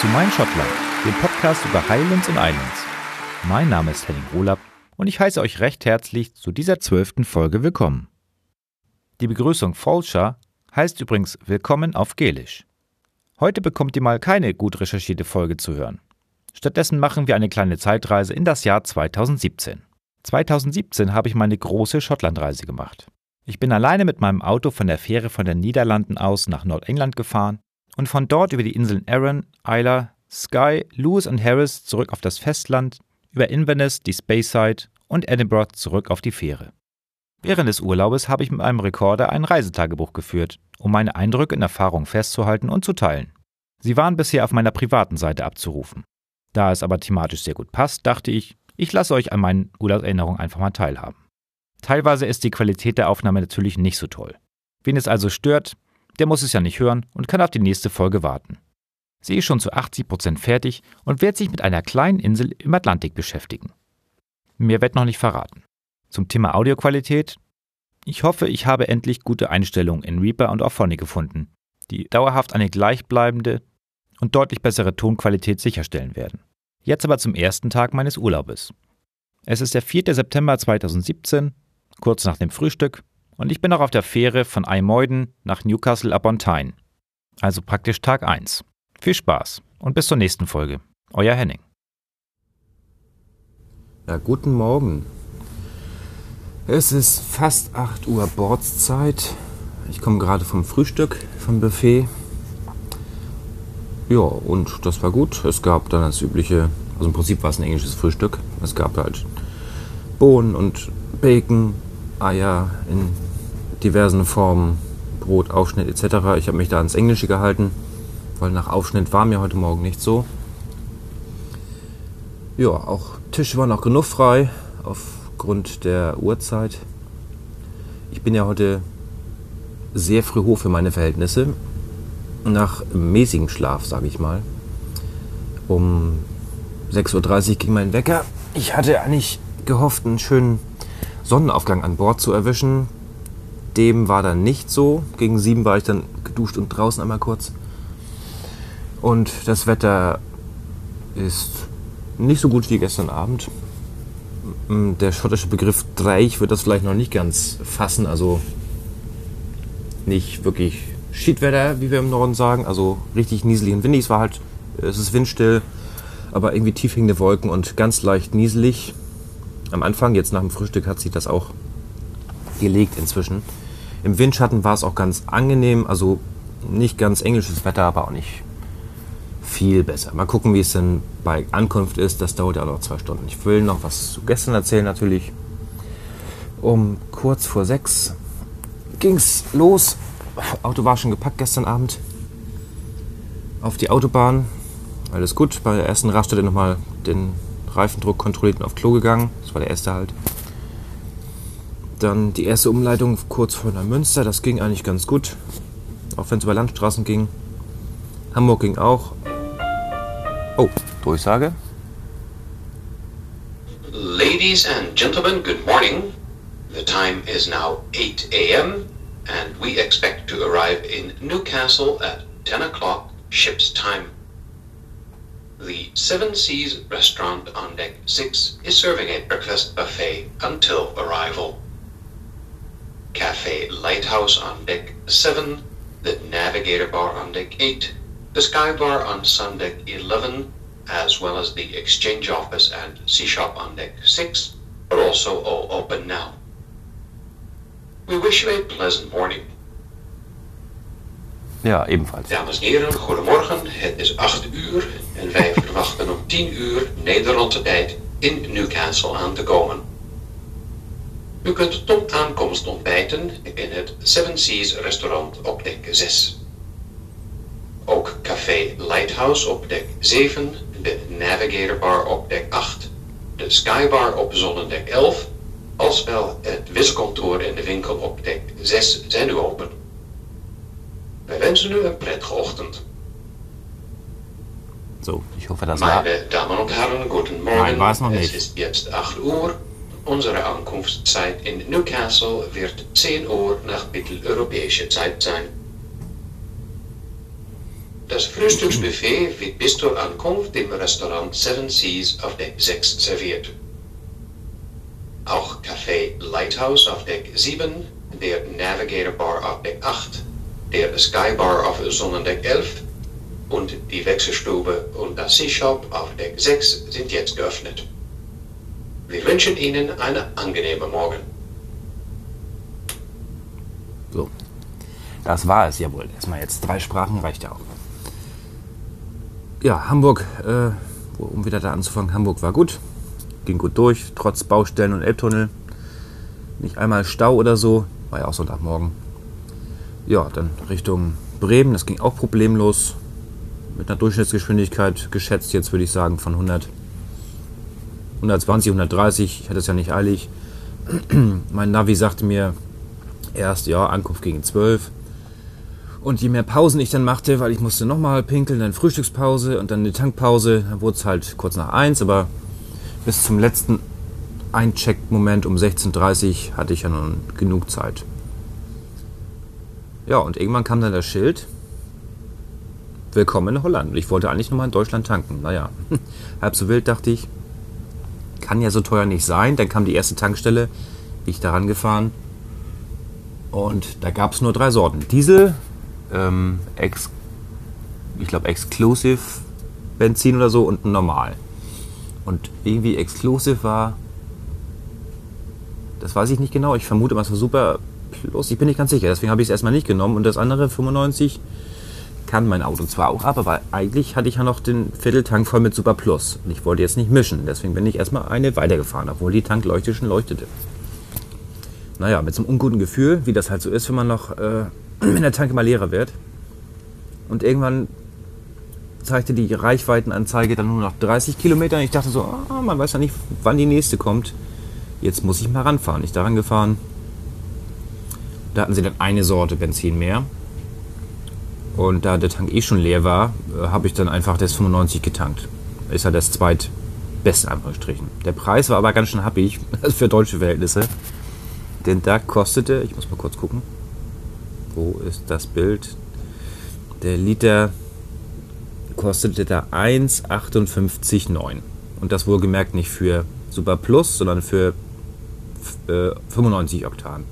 zu Mein Schottland, dem Podcast über Highlands und Islands. Mein Name ist Henning Rohlab und ich heiße euch recht herzlich zu dieser zwölften Folge willkommen. Die Begrüßung Folscher heißt übrigens Willkommen auf Gälisch. Heute bekommt ihr mal keine gut recherchierte Folge zu hören. Stattdessen machen wir eine kleine Zeitreise in das Jahr 2017. 2017 habe ich meine große Schottlandreise gemacht. Ich bin alleine mit meinem Auto von der Fähre von den Niederlanden aus nach Nordengland gefahren und von dort über die Inseln Arran, Isla, Skye, Lewis und Harris zurück auf das Festland, über Inverness, die Speyside und Edinburgh zurück auf die Fähre. Während des Urlaubes habe ich mit einem Rekorder ein Reisetagebuch geführt, um meine Eindrücke und Erfahrungen festzuhalten und zu teilen. Sie waren bisher auf meiner privaten Seite abzurufen. Da es aber thematisch sehr gut passt, dachte ich, ich lasse euch an meinen Urlaubserinnerungen einfach mal teilhaben. Teilweise ist die Qualität der Aufnahme natürlich nicht so toll. Wen es also stört, der muss es ja nicht hören und kann auf die nächste Folge warten. Sie ist schon zu 80% fertig und wird sich mit einer kleinen Insel im Atlantik beschäftigen. Mehr wird noch nicht verraten. Zum Thema Audioqualität. Ich hoffe, ich habe endlich gute Einstellungen in Reaper und Auphonic gefunden, die dauerhaft eine gleichbleibende und deutlich bessere Tonqualität sicherstellen werden. Jetzt aber zum ersten Tag meines Urlaubes. Es ist der 4. September 2017, kurz nach dem Frühstück, und ich bin noch auf der Fähre von Aymoiden nach Newcastle upon Tyne. Also praktisch Tag 1. Viel Spaß und bis zur nächsten Folge. Euer Henning. Ja, guten Morgen. Es ist fast 8 Uhr Bordszeit. Ich komme gerade vom Frühstück, vom Buffet. Ja, und das war gut. Es gab dann das übliche, also im Prinzip war es ein englisches Frühstück. Es gab halt Bohnen und Bacon, Eier in diversen Formen, Brot, Aufschnitt etc. Ich habe mich da ans Englische gehalten, weil nach Aufschnitt war mir heute Morgen nicht so. Ja, auch Tische waren noch genug frei aufgrund der Uhrzeit. Ich bin ja heute sehr früh hoch für meine Verhältnisse. Nach mäßigem Schlaf, sage ich mal. Um 6.30 Uhr ging mein Wecker. Ich hatte eigentlich gehofft, einen schönen Sonnenaufgang an Bord zu erwischen. Dem war dann nicht so. Gegen sieben war ich dann geduscht und draußen einmal kurz. Und das Wetter ist nicht so gut wie gestern Abend. Der schottische Begriff Dreich wird das vielleicht noch nicht ganz fassen. Also nicht wirklich Schiedwetter, wie wir im Norden sagen. Also richtig nieselig und windig. Es war halt, es ist windstill, aber irgendwie tief hängende Wolken und ganz leicht nieselig. Am Anfang, jetzt nach dem Frühstück, hat sich das auch gelegt inzwischen. Im Windschatten war es auch ganz angenehm, also nicht ganz englisches Wetter, aber auch nicht viel besser. Mal gucken, wie es denn bei Ankunft ist. Das dauert ja noch zwei Stunden. Ich will noch was zu gestern erzählen natürlich. Um kurz vor sechs ging es los. Auto war schon gepackt gestern Abend. Auf die Autobahn. Alles gut. Bei der ersten Raststätte nochmal den Reifendruck kontrolliert und auf Klo gegangen. Das war der erste halt. Dann die erste Umleitung kurz vor Neumünster. Das ging eigentlich ganz gut. Auch wenn es über Landstraßen ging. Hamburg ging auch. Oh, Durchsage. Ladies and gentlemen, good morning. The time is now 8 a.m. and we expect to arrive in Newcastle at 10 o'clock ship's time. The Seven Seas restaurant on deck 6 is serving a breakfast buffet until arrival. Cafe Lighthouse on deck 7, the Navigator Bar on deck 8, the Sky Bar on Sun deck 11, as well as the Exchange Office and Sea Shop on deck 6, are also all open now. We wish you a pleasant morning. Ja, ebenfalls. Dames en heren, goedemorgen. Het is 8 uur en wij verwachten om 10 uur Nederlandse tijd in Newcastle aan te komen. U kunt tot aankomst ontbijten in het Seven Seas restaurant op dek 6. Ook Café Lighthouse op dek 7, de Navigator Bar op dek 8, de Skybar op zonnedek 11, als wel het wisselkantoor en de winkel op dek 6 zijn nu open. Wij wensen u een prettige ochtend. So, ich hoffe, das war. Meine Damen und Herren, guten Morgen. Nein, war es noch Es nicht. ist jetzt 8 Uhr. Unsere Ankunftszeit in Newcastle wird 10 Uhr nach mitteleuropäischer Zeit sein. Das Frühstücksbuffet wird bis zur Ankunft im Restaurant Seven Seas auf Deck 6 serviert. Auch Café Lighthouse auf Deck 7, der Navigator Bar auf Deck 8, der Sky Bar auf Sonnendeck 11 und die Wechselstube und das Sea Shop auf Deck 6 sind jetzt geöffnet. Wir wünschen Ihnen einen angenehmen Morgen. So. Das war es, jawohl. Erstmal jetzt drei Sprachen reicht ja auch. Ja, Hamburg, äh, um wieder da anzufangen, Hamburg war gut. Ging gut durch, trotz Baustellen und Elbtunnel. Nicht einmal Stau oder so. War ja auch Sonntagmorgen. Ja, dann Richtung Bremen, das ging auch problemlos. Mit einer Durchschnittsgeschwindigkeit geschätzt, jetzt würde ich sagen, von 100, 120, 130. Ich hatte es ja nicht eilig. mein Navi sagte mir erst, ja, Ankunft gegen 12. Und je mehr Pausen ich dann machte, weil ich musste nochmal pinkeln, dann Frühstückspause und dann eine Tankpause, dann wurde es halt kurz nach 1, aber bis zum letzten Eincheck-Moment um 16.30 Uhr hatte ich ja nun genug Zeit. Ja, und irgendwann kam dann das Schild, Willkommen in Holland. Ich wollte eigentlich nochmal in Deutschland tanken. Naja, halb so wild dachte ich, kann ja so teuer nicht sein. Dann kam die erste Tankstelle, bin ich daran gefahren. Und da gab es nur drei Sorten. Diesel, ähm, ex, ich glaube Exclusive Benzin oder so und normal. Und irgendwie Exclusive war, das weiß ich nicht genau. Ich vermute es war super plus. Ich bin nicht ganz sicher. Deswegen habe ich es erstmal nicht genommen. Und das andere 95 kann mein Auto zwar auch ab, aber eigentlich hatte ich ja noch den Vierteltank voll mit Super Plus. Und ich wollte jetzt nicht mischen. Deswegen bin ich erstmal eine weitergefahren, obwohl die Tankleuchte schon leuchtete. Naja, mit so einem unguten Gefühl, wie das halt so ist, wenn man noch, äh, wenn der Tank immer leerer wird. Und irgendwann zeigte die Reichweitenanzeige dann nur noch 30 Kilometer. Und ich dachte so, ah, man weiß ja nicht, wann die nächste kommt. Jetzt muss ich mal ranfahren. Ich daran gefahren. Da hatten sie dann eine Sorte Benzin mehr. Und da der Tank eh schon leer war, äh, habe ich dann einfach das 95 getankt. Ist ja das zweitbeste, Anführungsstrichen. Der Preis war aber ganz schön happig für deutsche Verhältnisse. Denn da kostete, ich muss mal kurz gucken, wo ist das Bild? Der Liter kostete da 1,58,9. Und das wohlgemerkt nicht für Super Plus, sondern für äh, 95 Oktan.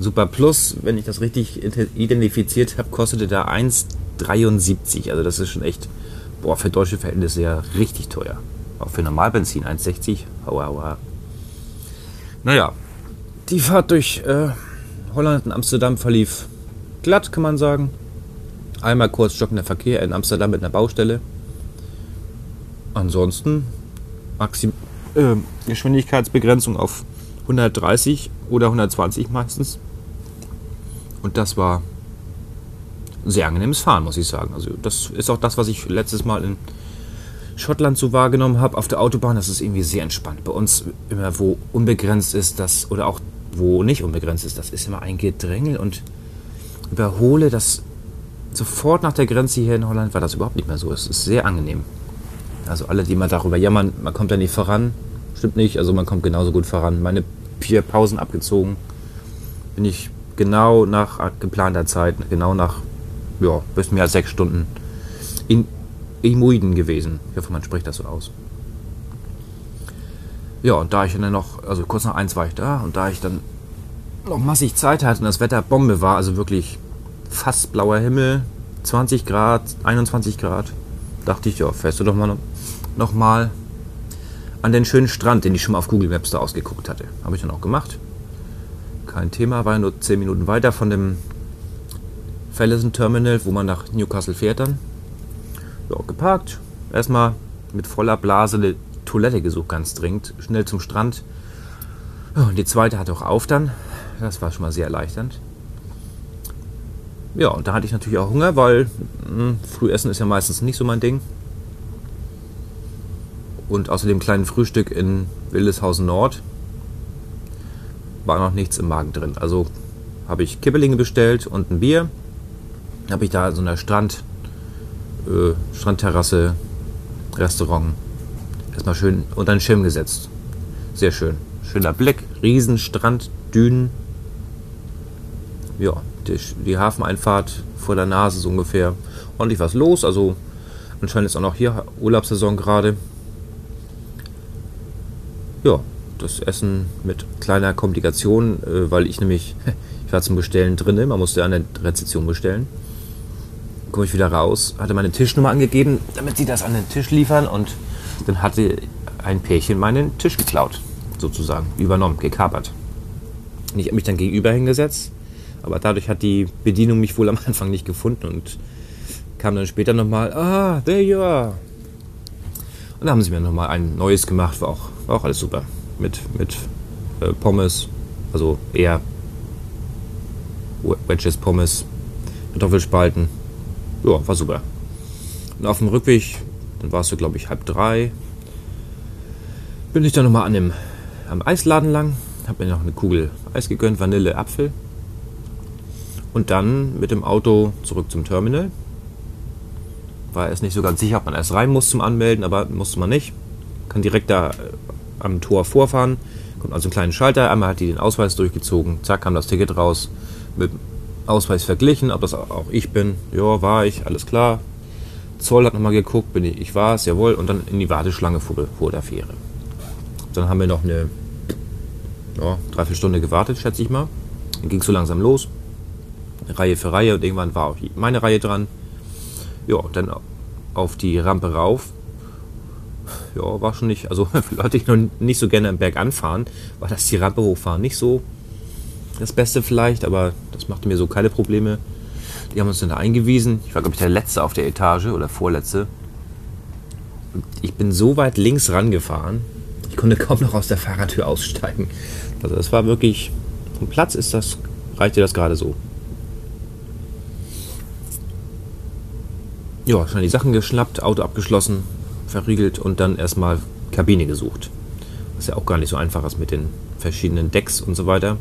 Super Plus, wenn ich das richtig identifiziert habe, kostete da 1,73. Also das ist schon echt, boah, für deutsche Verhältnisse ja richtig teuer. Auch für Normalbenzin 1,60. Aua, aua. Naja, die Fahrt durch äh, Holland und Amsterdam verlief glatt, kann man sagen. Einmal kurz stockender Verkehr in Amsterdam mit einer Baustelle. Ansonsten Maxim äh, Geschwindigkeitsbegrenzung auf 130 oder 120 meistens. Und das war sehr angenehmes Fahren, muss ich sagen. Also das ist auch das, was ich letztes Mal in Schottland so wahrgenommen habe auf der Autobahn. Das ist irgendwie sehr entspannt. Bei uns immer, wo unbegrenzt ist, das oder auch wo nicht unbegrenzt ist, das ist immer ein Gedrängel und überhole das sofort nach der Grenze hier in Holland war das überhaupt nicht mehr so. Es ist sehr angenehm. Also alle, die mal darüber jammern, man kommt da nicht voran, stimmt nicht. Also man kommt genauso gut voran. Meine vier Pausen abgezogen, bin ich genau nach geplanter Zeit, genau nach ja, bis mehr als sechs Stunden in Imuiden gewesen. Ich hoffe, man spricht das so aus. Ja, und da ich dann noch, also kurz nach eins war ich da und da ich dann noch massig Zeit hatte und das Wetter Bombe war, also wirklich fast blauer Himmel, 20 Grad, 21 Grad, dachte ich, ja, fährst du doch mal noch, noch mal an den schönen Strand, den ich schon mal auf Google Maps da ausgeguckt hatte. Habe ich dann auch gemacht. Kein Thema, war nur 10 Minuten weiter von dem Fallison Terminal, wo man nach Newcastle fährt dann. Ja, geparkt. Erstmal mit voller Blase eine Toilette gesucht, ganz dringend. Schnell zum Strand. Und die zweite hatte auch auf dann. Das war schon mal sehr erleichternd. Ja, und da hatte ich natürlich auch Hunger, weil mh, Frühessen ist ja meistens nicht so mein Ding. Und außer dem kleinen Frühstück in Wildeshausen Nord war noch nichts im Magen drin. Also habe ich Kibbelinge bestellt und ein Bier. Habe ich da so einer Strand äh, Strandterrasse, Restaurant. Erstmal schön unter den Schirm gesetzt. Sehr schön. Schöner Blick, Riesenstrand, Dünen. Ja, die, die Hafeneinfahrt vor der Nase so ungefähr. Ordentlich was los, also anscheinend ist auch noch hier Urlaubssaison gerade. Ja, das Essen mit kleiner Komplikation, äh, weil ich nämlich, ich war zum Bestellen drin, man musste an der Rezeption bestellen. Komme ich wieder raus, hatte meine Tischnummer angegeben, damit sie das an den Tisch liefern und dann hatte ein Pärchen meinen Tisch geklaut, sozusagen, übernommen, gekapert. Und ich habe mich dann gegenüber hingesetzt, aber dadurch hat die Bedienung mich wohl am Anfang nicht gefunden und kam dann später nochmal, ah, there you are. Und dann haben sie mir nochmal ein neues gemacht, war auch, war auch alles super. Mit, mit äh, Pommes, also eher Wedges Pommes, Kartoffelspalten. Ja, war super. Und auf dem Rückweg, dann war es so, glaube ich, halb drei, bin ich dann nochmal an dem, am Eisladen lang, habe mir noch eine Kugel Eis gegönnt, Vanille, Apfel. Und dann mit dem Auto zurück zum Terminal. War erst nicht so ganz sicher, ob man erst rein muss zum Anmelden, aber musste man nicht. Kann direkt da äh, am Tor vorfahren. Kommt also einen kleinen Schalter. Einmal hat die den Ausweis durchgezogen. Zack, kam das Ticket raus. Mit Ausweis verglichen, ob das auch ich bin. Ja, war ich, alles klar. Zoll hat nochmal geguckt, bin ich, ich war es, jawohl. Und dann in die Warteschlange vor, vor der Fähre. Dann haben wir noch eine ja, dreiviertel gewartet, schätze ich mal. Dann ging es so langsam los. Reihe für Reihe und irgendwann war auch meine Reihe dran. Ja, dann auf die Rampe rauf. Ja, war schon nicht, also für Leute, die noch nicht so gerne am Berg anfahren, war das die Rampe hochfahren nicht so das Beste vielleicht, aber das machte mir so keine Probleme. Die haben uns dann da eingewiesen. Ich war, glaube ich, der Letzte auf der Etage oder Vorletzte. Und ich bin so weit links rangefahren, ich konnte kaum noch aus der Fahrradtür aussteigen. Also das war wirklich, vom Platz ist das, reichte das gerade so. Ja, schnell die Sachen geschnappt, Auto abgeschlossen, verriegelt und dann erstmal Kabine gesucht. Was ja auch gar nicht so einfach ist mit den verschiedenen Decks und so weiter.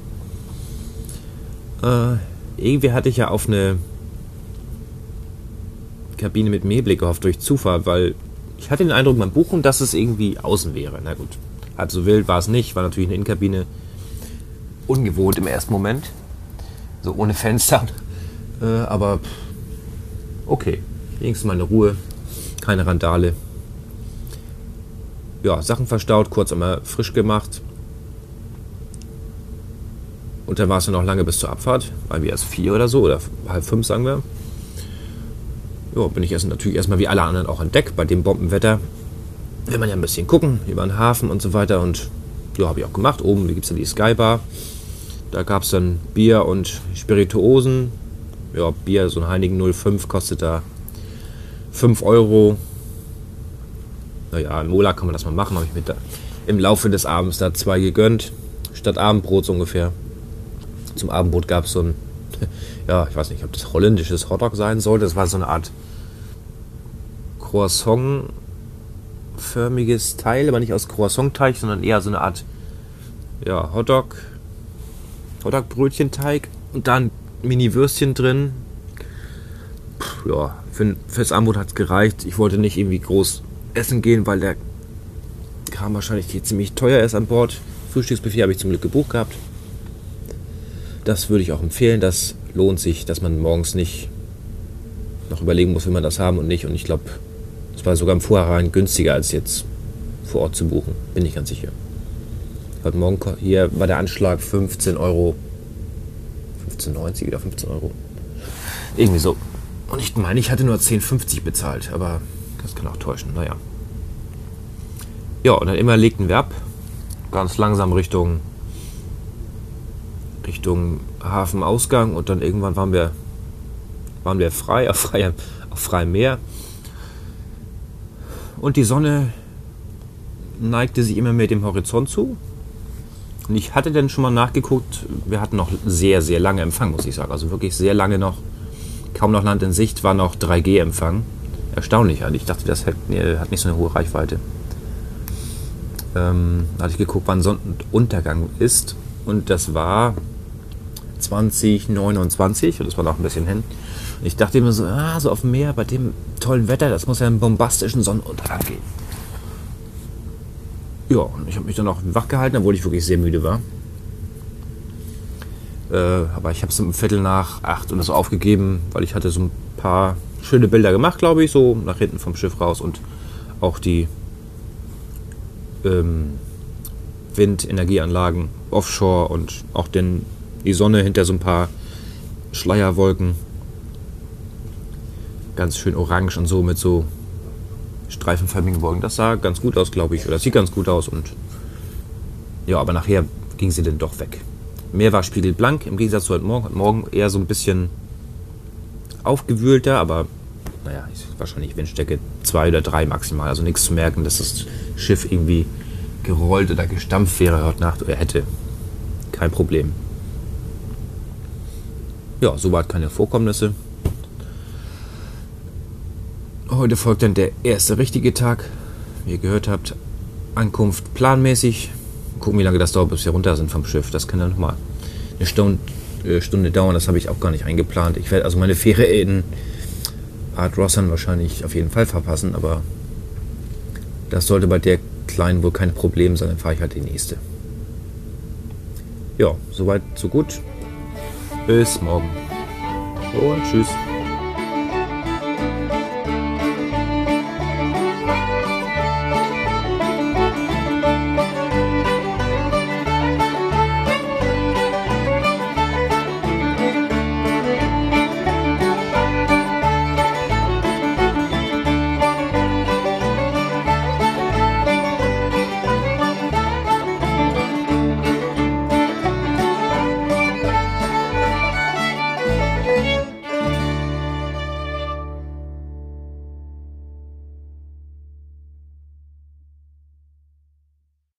Äh, irgendwie hatte ich ja auf eine Kabine mit Mehrblick gehofft durch Zufall, weil ich hatte den Eindruck beim Buchen, dass es irgendwie außen wäre. Na gut, halb so wild war es nicht, war natürlich eine Innenkabine. Ungewohnt im ersten Moment. So ohne Fenster. Äh, aber okay, wenigstens mal eine Ruhe, keine Randale. Ja, Sachen verstaut, kurz einmal frisch gemacht. Und dann war es ja noch lange bis zur Abfahrt, weil wir erst vier oder so, oder halb fünf, sagen wir. Ja, bin ich erst natürlich erstmal wie alle anderen auch an Deck bei dem Bombenwetter. Will man ja ein bisschen gucken über den Hafen und so weiter. Und ja, habe ich auch gemacht. Oben gibt es dann die Skybar. Da gab es dann Bier und Spirituosen. Ja, Bier, so ein Heinigen 05 kostet da 5 Euro. Naja, in Mola kann man das mal machen. Habe ich mir da im Laufe des Abends da zwei gegönnt. Statt Abendbrot so ungefähr. Zum Abendbrot gab es so ein, ja, ich weiß nicht, ob das holländisches Hotdog sein sollte. Das war so eine Art Croissant-förmiges Teil, aber nicht aus Croissant-Teig, sondern eher so eine Art ja, Hotdog, Hotdog-Brötchenteig und dann Mini-Würstchen drin. Puh, ja, für, fürs Abendbrot hat es gereicht. Ich wollte nicht irgendwie groß essen gehen, weil der Kram wahrscheinlich hier ziemlich teuer ist an Bord. Frühstücksbuffet habe ich zum Glück gebucht gehabt. Das würde ich auch empfehlen. Das lohnt sich, dass man morgens nicht noch überlegen muss, will man das haben und nicht. Und ich glaube, das war sogar im Vorhinein günstiger als jetzt vor Ort zu buchen. Bin ich ganz sicher. Heute Morgen hier war der Anschlag 15 Euro. 15,90 wieder 15 Euro. Irgendwie so. Und ich meine, ich hatte nur 10,50 bezahlt, aber das kann auch täuschen. Naja. Ja, und dann immer legten wir ab. Ganz langsam Richtung Richtung Hafenausgang und dann irgendwann waren wir, waren wir frei, auf freiem, auf freiem Meer. Und die Sonne neigte sich immer mehr dem Horizont zu. Und ich hatte dann schon mal nachgeguckt, wir hatten noch sehr, sehr lange Empfang, muss ich sagen. Also wirklich sehr lange noch. Kaum noch Land in Sicht, war noch 3G-Empfang. Erstaunlich eigentlich. Ich dachte, das hat, hat nicht so eine hohe Reichweite. Ähm, da hatte ich geguckt, wann Sonnenuntergang ist. Und das war 2029 und das war noch ein bisschen hin. Und ich dachte mir so, ah, so auf dem Meer bei dem tollen Wetter, das muss ja einen bombastischen Sonnenuntergang geben. Ja, und ich habe mich dann auch wach gehalten, obwohl ich wirklich sehr müde war. Äh, aber ich habe es um Viertel nach acht und das aufgegeben, weil ich hatte so ein paar schöne Bilder gemacht, glaube ich, so nach hinten vom Schiff raus und auch die ähm, Windenergieanlagen offshore und auch den, die Sonne hinter so ein paar Schleierwolken. Ganz schön orange und so mit so streifenförmigen Wolken. Das sah ganz gut aus, glaube ich. Oder sieht ganz gut aus. Und ja, aber nachher ging sie dann doch weg. Meer war spiegelblank im Gegensatz zu heute Morgen. Heute Morgen eher so ein bisschen aufgewühlter, aber naja, wahrscheinlich Windstärke 2 oder 3 maximal. Also nichts zu merken, dass das Schiff irgendwie gerollt oder gestampft wäre heute Nacht oder hätte. Kein Problem. Ja, soweit keine Vorkommnisse. Heute folgt dann der erste richtige Tag. Wie ihr gehört habt, Ankunft planmäßig. Gucken, wie lange das dauert, bis wir runter sind vom Schiff. Das kann dann nochmal eine Stunde, äh, Stunde dauern. Das habe ich auch gar nicht eingeplant. Ich werde also meine Fähre in Art Rossan wahrscheinlich auf jeden Fall verpassen, aber das sollte bei der kleinen wohl kein Problem sein. Dann fahre ich halt die nächste. Ja, soweit, so gut. Bis morgen. Und tschüss.